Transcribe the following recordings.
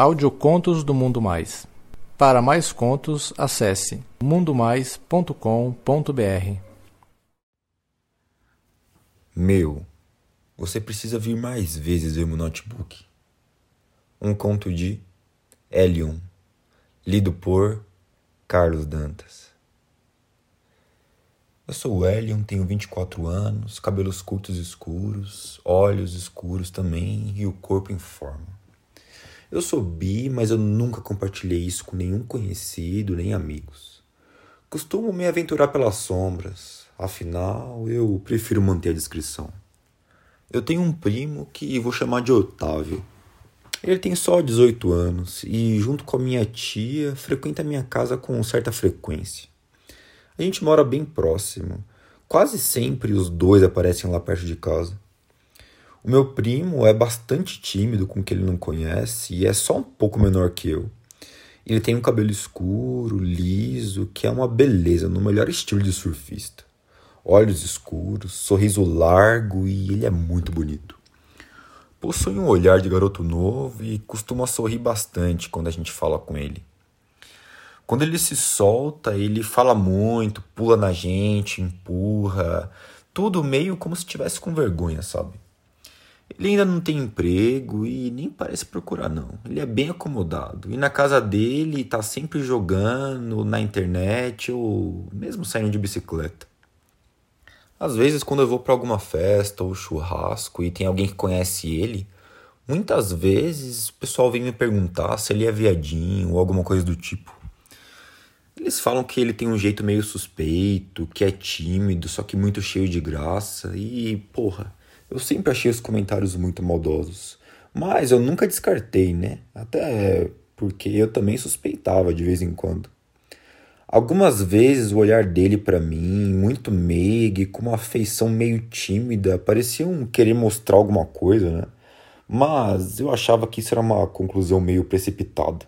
Audiocontos do Mundo Mais. Para mais contos, acesse mundomais.com.br. Meu, você precisa vir mais vezes ver meu notebook. Um conto de Elion, lido por Carlos Dantas. Eu sou o Elion, tenho 24 anos, cabelos curtos escuros, olhos escuros também e o corpo em forma. Eu sou bi, mas eu nunca compartilhei isso com nenhum conhecido nem amigos. Costumo me aventurar pelas sombras, afinal eu prefiro manter a discrição. Eu tenho um primo que vou chamar de Otávio. Ele tem só 18 anos e, junto com a minha tia, frequenta minha casa com certa frequência. A gente mora bem próximo. Quase sempre os dois aparecem lá perto de casa. O meu primo é bastante tímido com o que ele não conhece e é só um pouco menor que eu. Ele tem um cabelo escuro, liso, que é uma beleza, no melhor estilo de surfista. Olhos escuros, sorriso largo e ele é muito bonito. Possui um olhar de garoto novo e costuma sorrir bastante quando a gente fala com ele. Quando ele se solta, ele fala muito, pula na gente, empurra, tudo meio como se tivesse com vergonha, sabe? Ele ainda não tem emprego e nem parece procurar, não. Ele é bem acomodado. E na casa dele tá sempre jogando na internet ou mesmo saindo de bicicleta. Às vezes, quando eu vou para alguma festa ou churrasco e tem alguém que conhece ele, muitas vezes o pessoal vem me perguntar se ele é viadinho ou alguma coisa do tipo. Eles falam que ele tem um jeito meio suspeito, que é tímido, só que muito cheio de graça e, porra, eu sempre achei os comentários muito maldosos, mas eu nunca descartei, né? Até porque eu também suspeitava de vez em quando. Algumas vezes o olhar dele para mim, muito meio, com uma afeição meio tímida, parecia um querer mostrar alguma coisa, né? Mas eu achava que isso era uma conclusão meio precipitada.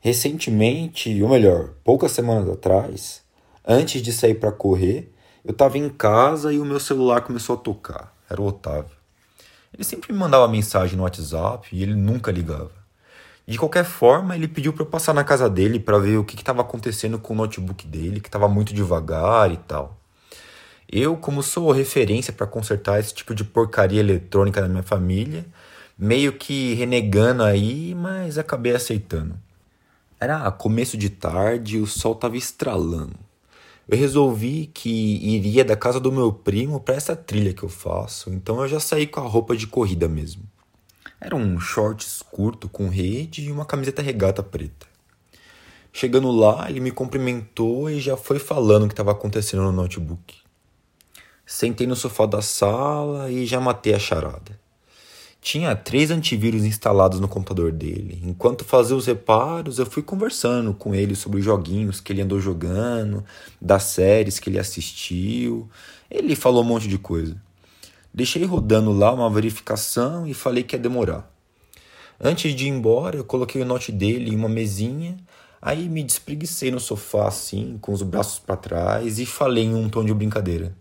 Recentemente, ou melhor, poucas semanas atrás, antes de sair para correr, eu estava em casa e o meu celular começou a tocar. Era o Otávio. Ele sempre me mandava mensagem no WhatsApp e ele nunca ligava. De qualquer forma, ele pediu para eu passar na casa dele para ver o que estava acontecendo com o notebook dele, que estava muito devagar e tal. Eu, como sou referência para consertar esse tipo de porcaria eletrônica na minha família, meio que renegando aí, mas acabei aceitando. Era começo de tarde, o sol estava estralando eu resolvi que iria da casa do meu primo para essa trilha que eu faço, então eu já saí com a roupa de corrida mesmo. Era um shorts curto com rede e uma camiseta regata preta. Chegando lá, ele me cumprimentou e já foi falando o que estava acontecendo no notebook. Sentei no sofá da sala e já matei a charada. Tinha três antivírus instalados no computador dele. Enquanto fazia os reparos, eu fui conversando com ele sobre os joguinhos que ele andou jogando, das séries que ele assistiu. Ele falou um monte de coisa. Deixei rodando lá uma verificação e falei que ia demorar. Antes de ir embora, eu coloquei o note dele em uma mesinha, aí me despreguicei no sofá assim, com os braços para trás e falei em um tom de brincadeira.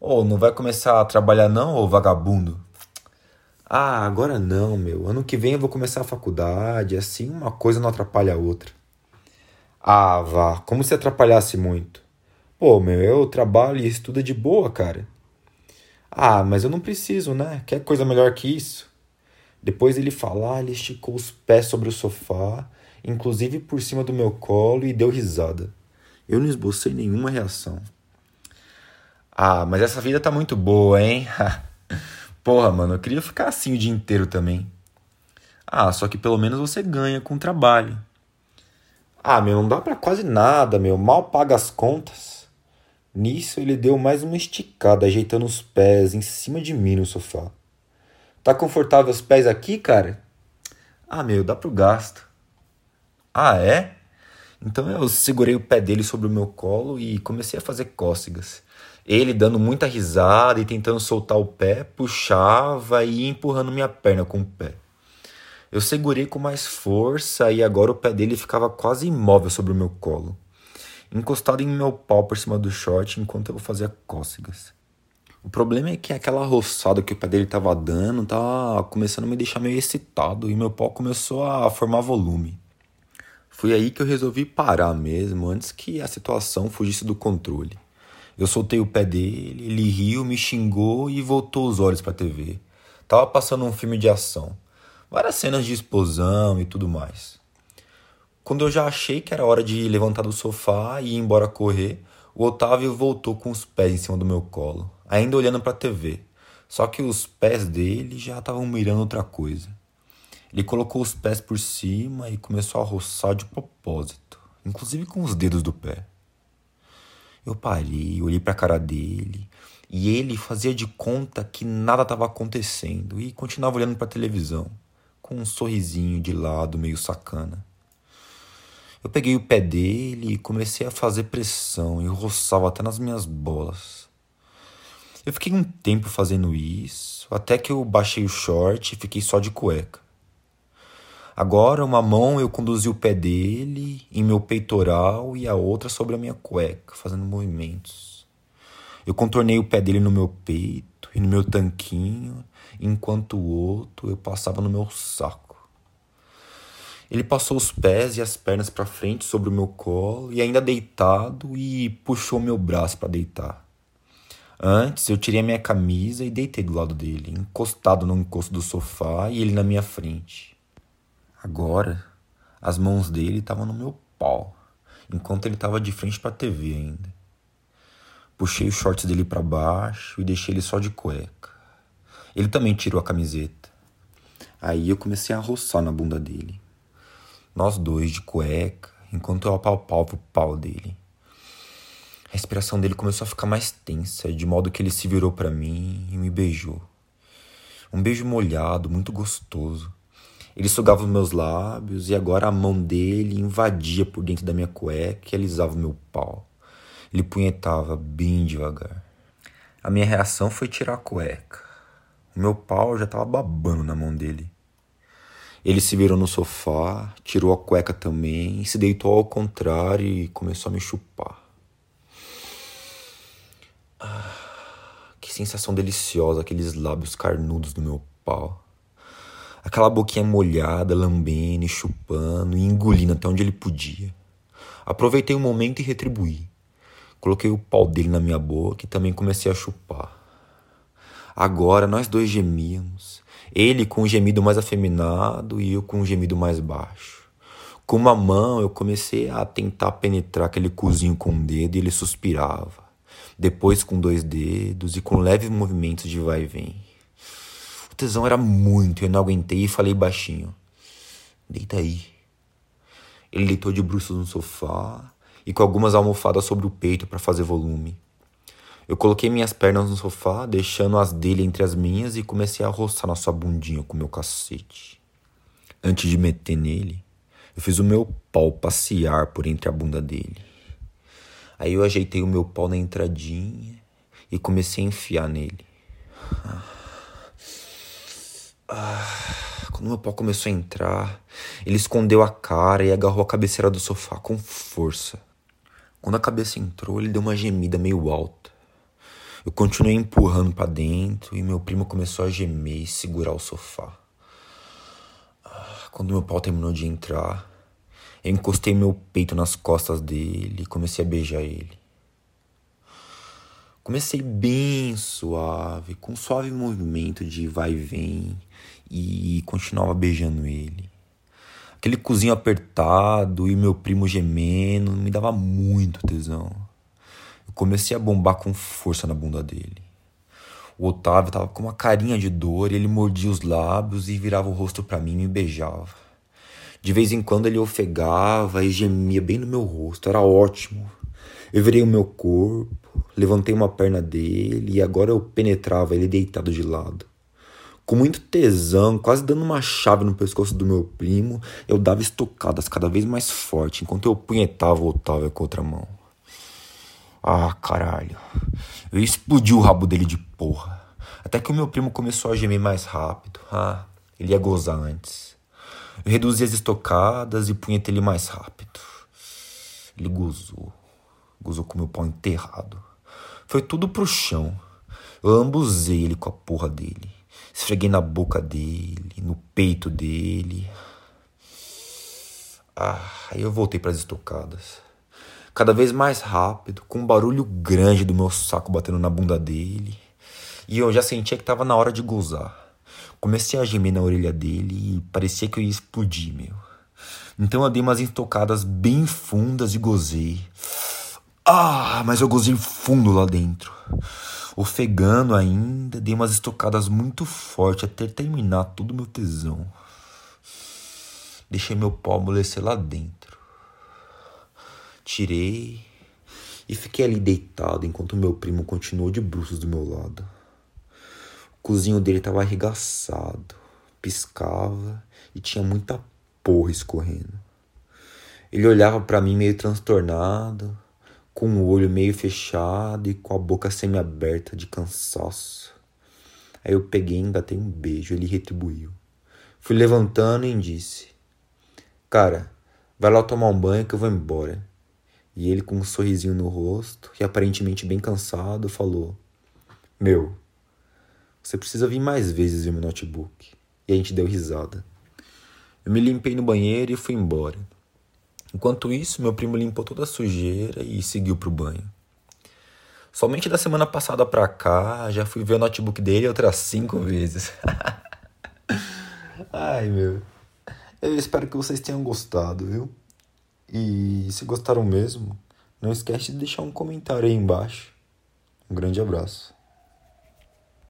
Oh, não vai começar a trabalhar não, ô vagabundo? Ah, agora não, meu. Ano que vem eu vou começar a faculdade, assim uma coisa não atrapalha a outra. Ah, vá, como se atrapalhasse muito. Pô, meu, eu trabalho e estudo de boa, cara. Ah, mas eu não preciso, né? Quer coisa melhor que isso? Depois ele falar, ele esticou os pés sobre o sofá, inclusive por cima do meu colo, e deu risada. Eu não esbocei nenhuma reação. Ah, mas essa vida tá muito boa, hein? Porra, mano, eu queria ficar assim o dia inteiro também. Ah, só que pelo menos você ganha com o trabalho. Ah, meu, não dá para quase nada, meu. Mal paga as contas. Nisso ele deu mais uma esticada, ajeitando os pés em cima de mim no sofá. Tá confortável os pés aqui, cara? Ah, meu, dá pro gasto. Ah, é? Então eu segurei o pé dele sobre o meu colo e comecei a fazer cócegas. Ele dando muita risada e tentando soltar o pé, puxava e ia empurrando minha perna com o pé. Eu segurei com mais força e agora o pé dele ficava quase imóvel sobre o meu colo, encostado em meu pau por cima do short enquanto eu fazia cócegas. O problema é que aquela roçada que o pé dele tava dando tava começando a me deixar meio excitado e meu pau começou a formar volume. Foi aí que eu resolvi parar mesmo, antes que a situação fugisse do controle. Eu soltei o pé dele, ele riu, me xingou e voltou os olhos para a TV. Tava passando um filme de ação, várias cenas de explosão e tudo mais. Quando eu já achei que era hora de levantar do sofá e ir embora correr, o Otávio voltou com os pés em cima do meu colo, ainda olhando para a TV. Só que os pés dele já estavam mirando outra coisa. Ele colocou os pés por cima e começou a roçar de propósito, inclusive com os dedos do pé. Eu parei, olhei para a cara dele e ele fazia de conta que nada estava acontecendo e continuava olhando para a televisão, com um sorrisinho de lado meio sacana. Eu peguei o pé dele e comecei a fazer pressão e roçava até nas minhas bolas. Eu fiquei um tempo fazendo isso, até que eu baixei o short e fiquei só de cueca. Agora, uma mão eu conduzi o pé dele em meu peitoral e a outra sobre a minha cueca, fazendo movimentos. Eu contornei o pé dele no meu peito e no meu tanquinho, enquanto o outro eu passava no meu saco. Ele passou os pés e as pernas para frente sobre o meu colo e ainda deitado e puxou meu braço para deitar. Antes eu tirei a minha camisa e deitei do lado dele, encostado no encosto do sofá e ele na minha frente. Agora, as mãos dele estavam no meu pau, enquanto ele estava de frente para a TV ainda. Puxei os shorts dele para baixo e deixei ele só de cueca. Ele também tirou a camiseta. Aí eu comecei a roçar na bunda dele nós dois de cueca, enquanto eu apalpava o pau dele. A respiração dele começou a ficar mais tensa, de modo que ele se virou para mim e me beijou. Um beijo molhado, muito gostoso. Ele sugava os meus lábios e agora a mão dele invadia por dentro da minha cueca e alisava o meu pau. Ele punhetava bem devagar. A minha reação foi tirar a cueca. O meu pau já estava babando na mão dele. Ele se virou no sofá, tirou a cueca também, se deitou ao contrário e começou a me chupar. Ah, que sensação deliciosa aqueles lábios carnudos do meu pau. Aquela boquinha molhada, lambendo e chupando e engolindo até onde ele podia. Aproveitei o momento e retribuí. Coloquei o pau dele na minha boca e também comecei a chupar. Agora nós dois gemíamos ele com um gemido mais afeminado e eu com um gemido mais baixo. Com uma mão eu comecei a tentar penetrar aquele cozinho com um dedo e ele suspirava. Depois com dois dedos e com leves movimentos de vai e vem. Tesão era muito, eu não aguentei e falei baixinho: Deita aí. Ele deitou de bruços no sofá e com algumas almofadas sobre o peito para fazer volume. Eu coloquei minhas pernas no sofá, deixando as dele entre as minhas e comecei a roçar na sua bundinha com meu cacete. Antes de meter nele, eu fiz o meu pau passear por entre a bunda dele. Aí eu ajeitei o meu pau na entradinha e comecei a enfiar nele. Ah. Quando meu pau começou a entrar, ele escondeu a cara e agarrou a cabeceira do sofá com força. Quando a cabeça entrou, ele deu uma gemida meio alta. Eu continuei empurrando para dentro e meu primo começou a gemer e segurar o sofá. Ah, quando meu pau terminou de entrar, eu encostei meu peito nas costas dele e comecei a beijar ele. Comecei bem suave, com um suave movimento de vai e vem, e continuava beijando ele. Aquele cozinho apertado e meu primo gemendo me dava muito tesão. Eu comecei a bombar com força na bunda dele. O Otávio tava com uma carinha de dor e ele mordia os lábios e virava o rosto para mim e me beijava. De vez em quando ele ofegava e gemia bem no meu rosto, era ótimo. Eu virei o meu corpo, levantei uma perna dele e agora eu penetrava ele deitado de lado. Com muito tesão, quase dando uma chave no pescoço do meu primo, eu dava estocadas cada vez mais forte enquanto eu punhetava o Otávio com a outra mão. Ah, caralho. Eu explodi o rabo dele de porra. Até que o meu primo começou a gemer mais rápido. Ah, ele ia gozar antes. Eu reduzi as estocadas e punheta ele mais rápido. Ele gozou. Gozou com meu pau enterrado. Foi tudo pro chão. Eu lambuzei ele com a porra dele. Esfreguei na boca dele, no peito dele. Ah, aí eu voltei para as estocadas. Cada vez mais rápido, com um barulho grande do meu saco batendo na bunda dele. E eu já sentia que tava na hora de gozar. Comecei a gemer na orelha dele e parecia que eu ia explodir, meu. Então eu dei umas estocadas bem fundas e gozei. Ah, mas eu gozei fundo lá dentro. Ofegando ainda, dei umas estocadas muito fortes até terminar todo o meu tesão. Deixei meu pau amolecer lá dentro. Tirei e fiquei ali deitado enquanto meu primo continuou de bruços do meu lado. O cozinho dele estava arregaçado, piscava e tinha muita porra escorrendo. Ele olhava para mim meio transtornado, com o olho meio fechado e com a boca semi-aberta de cansaço. Aí eu peguei e engatei um beijo, ele retribuiu. Fui levantando e disse: Cara, vai lá tomar um banho que eu vou embora. E ele, com um sorrisinho no rosto e aparentemente bem cansado, falou: Meu, você precisa vir mais vezes ver meu notebook. E a gente deu risada. Eu me limpei no banheiro e fui embora. Enquanto isso, meu primo limpou toda a sujeira e seguiu pro banho. Somente da semana passada pra cá, já fui ver o notebook dele outras cinco vezes. Ai, meu. Eu espero que vocês tenham gostado, viu? E se gostaram mesmo, não esquece de deixar um comentário aí embaixo. Um grande abraço.